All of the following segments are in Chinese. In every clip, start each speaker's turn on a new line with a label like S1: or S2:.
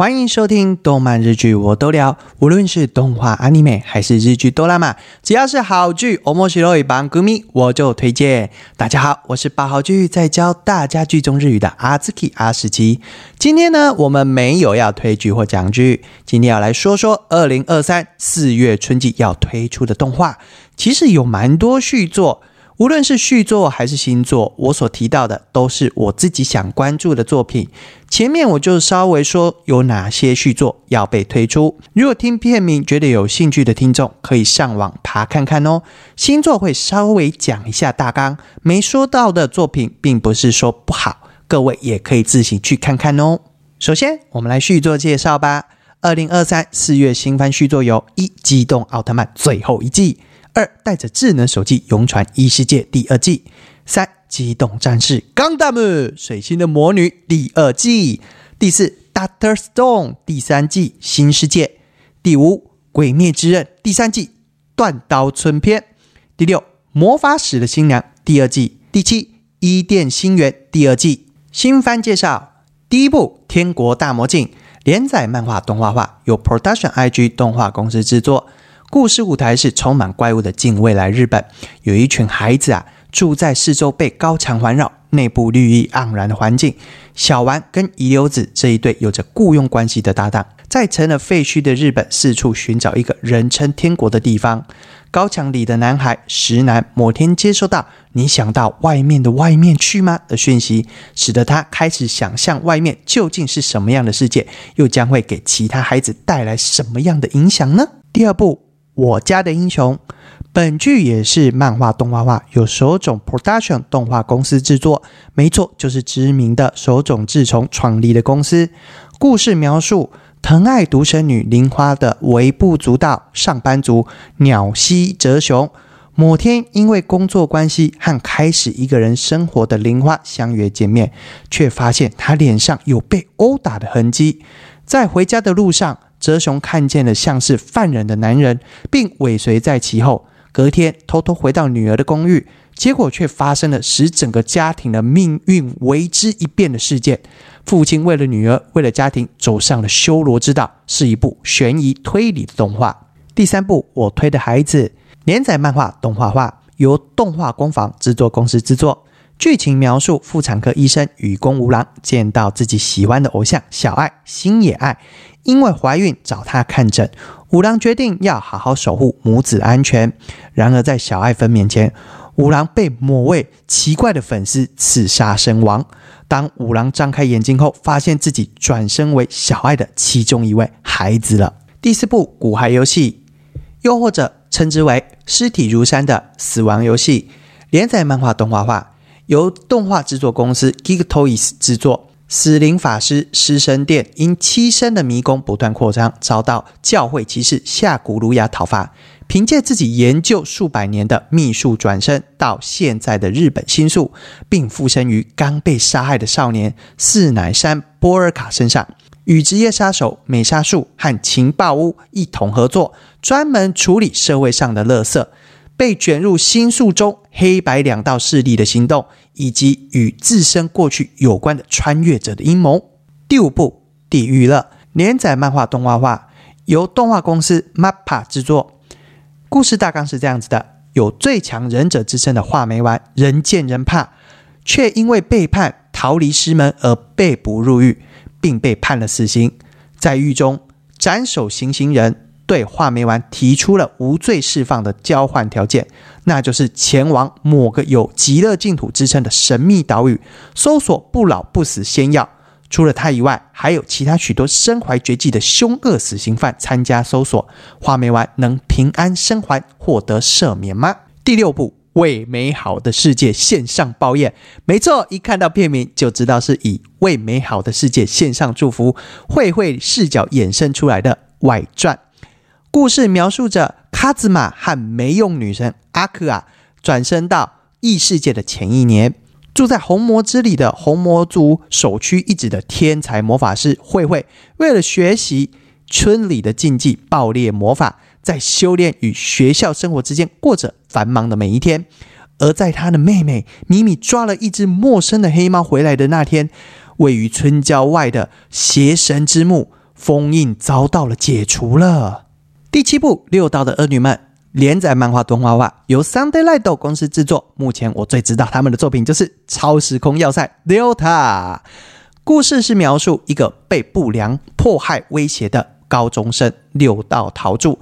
S1: 欢迎收听动漫日剧我都聊，无论是动画、阿尼美还是日剧哆啦 A 只要是好剧，我莫西罗一帮歌迷我就推荐。大家好，我是八号剧在教大家剧中日语的阿兹基阿十七。今天呢，我们没有要推剧或讲剧，今天要来说说二零二三四月春季要推出的动画，其实有蛮多续作。无论是续作还是新作，我所提到的都是我自己想关注的作品。前面我就稍微说有哪些续作要被推出。如果听片名觉得有兴趣的听众，可以上网爬看看哦。新作会稍微讲一下大纲，没说到的作品，并不是说不好，各位也可以自行去看看哦。首先，我们来续作介绍吧。二零二三四月新番续作有《一机动奥特曼》最后一季。二带着智能手机勇闯异世界第二季，三机动战士钢弹姆水星的魔女第二季，第四 Doctor Stone 第三季新世界，第五鬼灭之刃第三季断刀村篇，第六魔法使的新娘第二季，第七伊甸星源第二季。新番介绍，第一部天国大魔镜连载漫画动画化，由 Production IG 动画公司制作。故事舞台是充满怪物的近未来日本，有一群孩子啊住在四周被高墙环绕、内部绿意盎然的环境。小丸跟遗留子这一对有着雇佣关系的搭档，在成了废墟的日本四处寻找一个人称天国的地方。高墙里的男孩石男某天接收到“你想到外面的外面去吗”的讯息，使得他开始想象外面究竟是什么样的世界，又将会给其他孩子带来什么样的影响呢？第二部。我家的英雄，本剧也是漫画动画化，由手冢 Production 动画公司制作。没错，就是知名的手冢治虫创立的公司。故事描述疼爱独生女铃花的微不足道上班族鸟西哲雄，某天因为工作关系和开始一个人生活的铃花相约见面，却发现他脸上有被殴打的痕迹。在回家的路上。哲雄看见了像是犯人的男人，并尾随在其后。隔天，偷偷回到女儿的公寓，结果却发生了使整个家庭的命运为之一变的事件。父亲为了女儿，为了家庭，走上了修罗之道，是一部悬疑推理的动画。第三部，我推的孩子连载漫画动画化，由动画工坊制作公司制作。剧情描述妇产科医生与宫五郎见到自己喜欢的偶像小爱星野爱。因为怀孕找他看诊，五郎决定要好好守护母子安全。然而在小爱分娩前，五郎被某位奇怪的粉丝刺杀身亡。当五郎张开眼睛后，发现自己转身为小爱的其中一位孩子了。第四部《骨骸游戏》，又或者称之为《尸体如山的死亡游戏》，连载漫画动画化，由动画制作公司 Geek Toys 制作。死灵法师尸神殿因栖身的迷宫不断扩张，遭到教会骑士夏古鲁亚讨伐。凭借自己研究数百年的秘术，转身到现在的日本新宿，并附身于刚被杀害的少年四乃山波尔卡身上，与职业杀手美沙树和情报屋一同合作，专门处理社会上的垃圾。被卷入新宿中黑白两道势力的行动，以及与自身过去有关的穿越者的阴谋。第五部《地狱乐》连载漫画动画化，由动画公司 MAPPA 制作。故事大纲是这样子的：有最强忍者之称的画眉丸，人见人怕，却因为背叛逃离师门而被捕入狱，并被判了死刑。在狱中斩首行刑人。对画眉丸提出了无罪释放的交换条件，那就是前往某个有极乐净土之称的神秘岛屿，搜索不老不死仙药。除了他以外，还有其他许多身怀绝技的凶恶死刑犯参加搜索。画眉丸能平安生还，获得赦免吗？第六部为美好的世界献上抱怨，没错，一看到片名就知道是以为美好的世界献上祝福，慧慧视角衍生出来的外传。故事描述着卡兹玛和没用女神阿克啊转身到异世界的前一年，住在红魔之里的红魔族首屈一指的天才魔法师慧慧，为了学习村里的禁忌爆裂魔法，在修炼与学校生活之间过着繁忙的每一天。而在他的妹妹米米抓了一只陌生的黑猫回来的那天，位于村郊外的邪神之墓。封印遭到了解除了。第七部《六道的恶女们》连载漫画动画化，由 Sunday Light 公司制作。目前我最知道他们的作品就是《超时空要塞 Delta》。故事是描述一个被不良迫害威胁的高中生六道桃柱。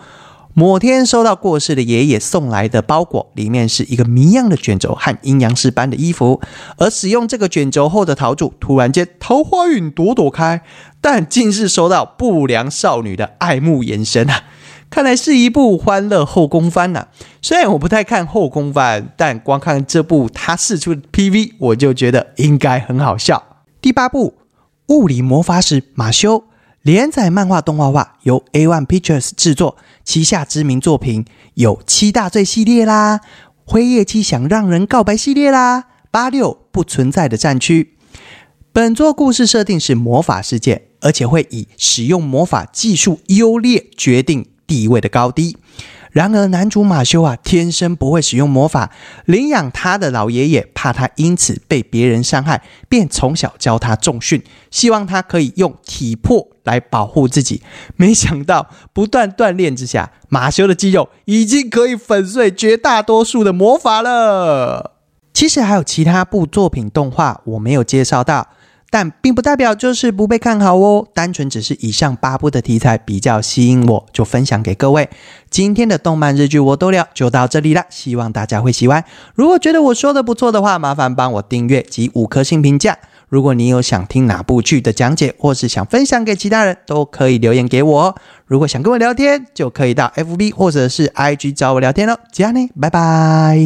S1: 某天收到过世的爷爷送来的包裹，里面是一个谜样的卷轴和阴阳师般的衣服。而使用这个卷轴后的桃柱，突然间桃花运朵朵开，但竟是收到不良少女的爱慕眼神啊！看来是一部欢乐后宫番呐。虽然我不太看后宫番，但光看这部他试出的 PV，我就觉得应该很好笑。第八部《物理魔法使马修》。连载漫画动画化，由 A One Pictures 制作，旗下知名作品有七大罪系列啦，辉夜姬想让人告白系列啦，八六不存在的战区。本作故事设定是魔法世界，而且会以使用魔法技术优劣决定地位的高低。然而，男主马修啊，天生不会使用魔法。领养他的老爷爷怕他因此被别人伤害，便从小教他重训，希望他可以用体魄来保护自己。没想到，不断锻炼之下，马修的肌肉已经可以粉碎绝大多数的魔法了。其实还有其他部作品动画，我没有介绍到。但并不代表就是不被看好哦，单纯只是以上八部的题材比较吸引我，就分享给各位。今天的动漫日剧我都聊就到这里了，希望大家会喜欢。如果觉得我说的不错的话，麻烦帮我订阅及五颗星评价。如果你有想听哪部剧的讲解，或是想分享给其他人，都可以留言给我。哦如果想跟我聊天，就可以到 FB 或者是 IG 找我聊天喽。这样呢，拜拜。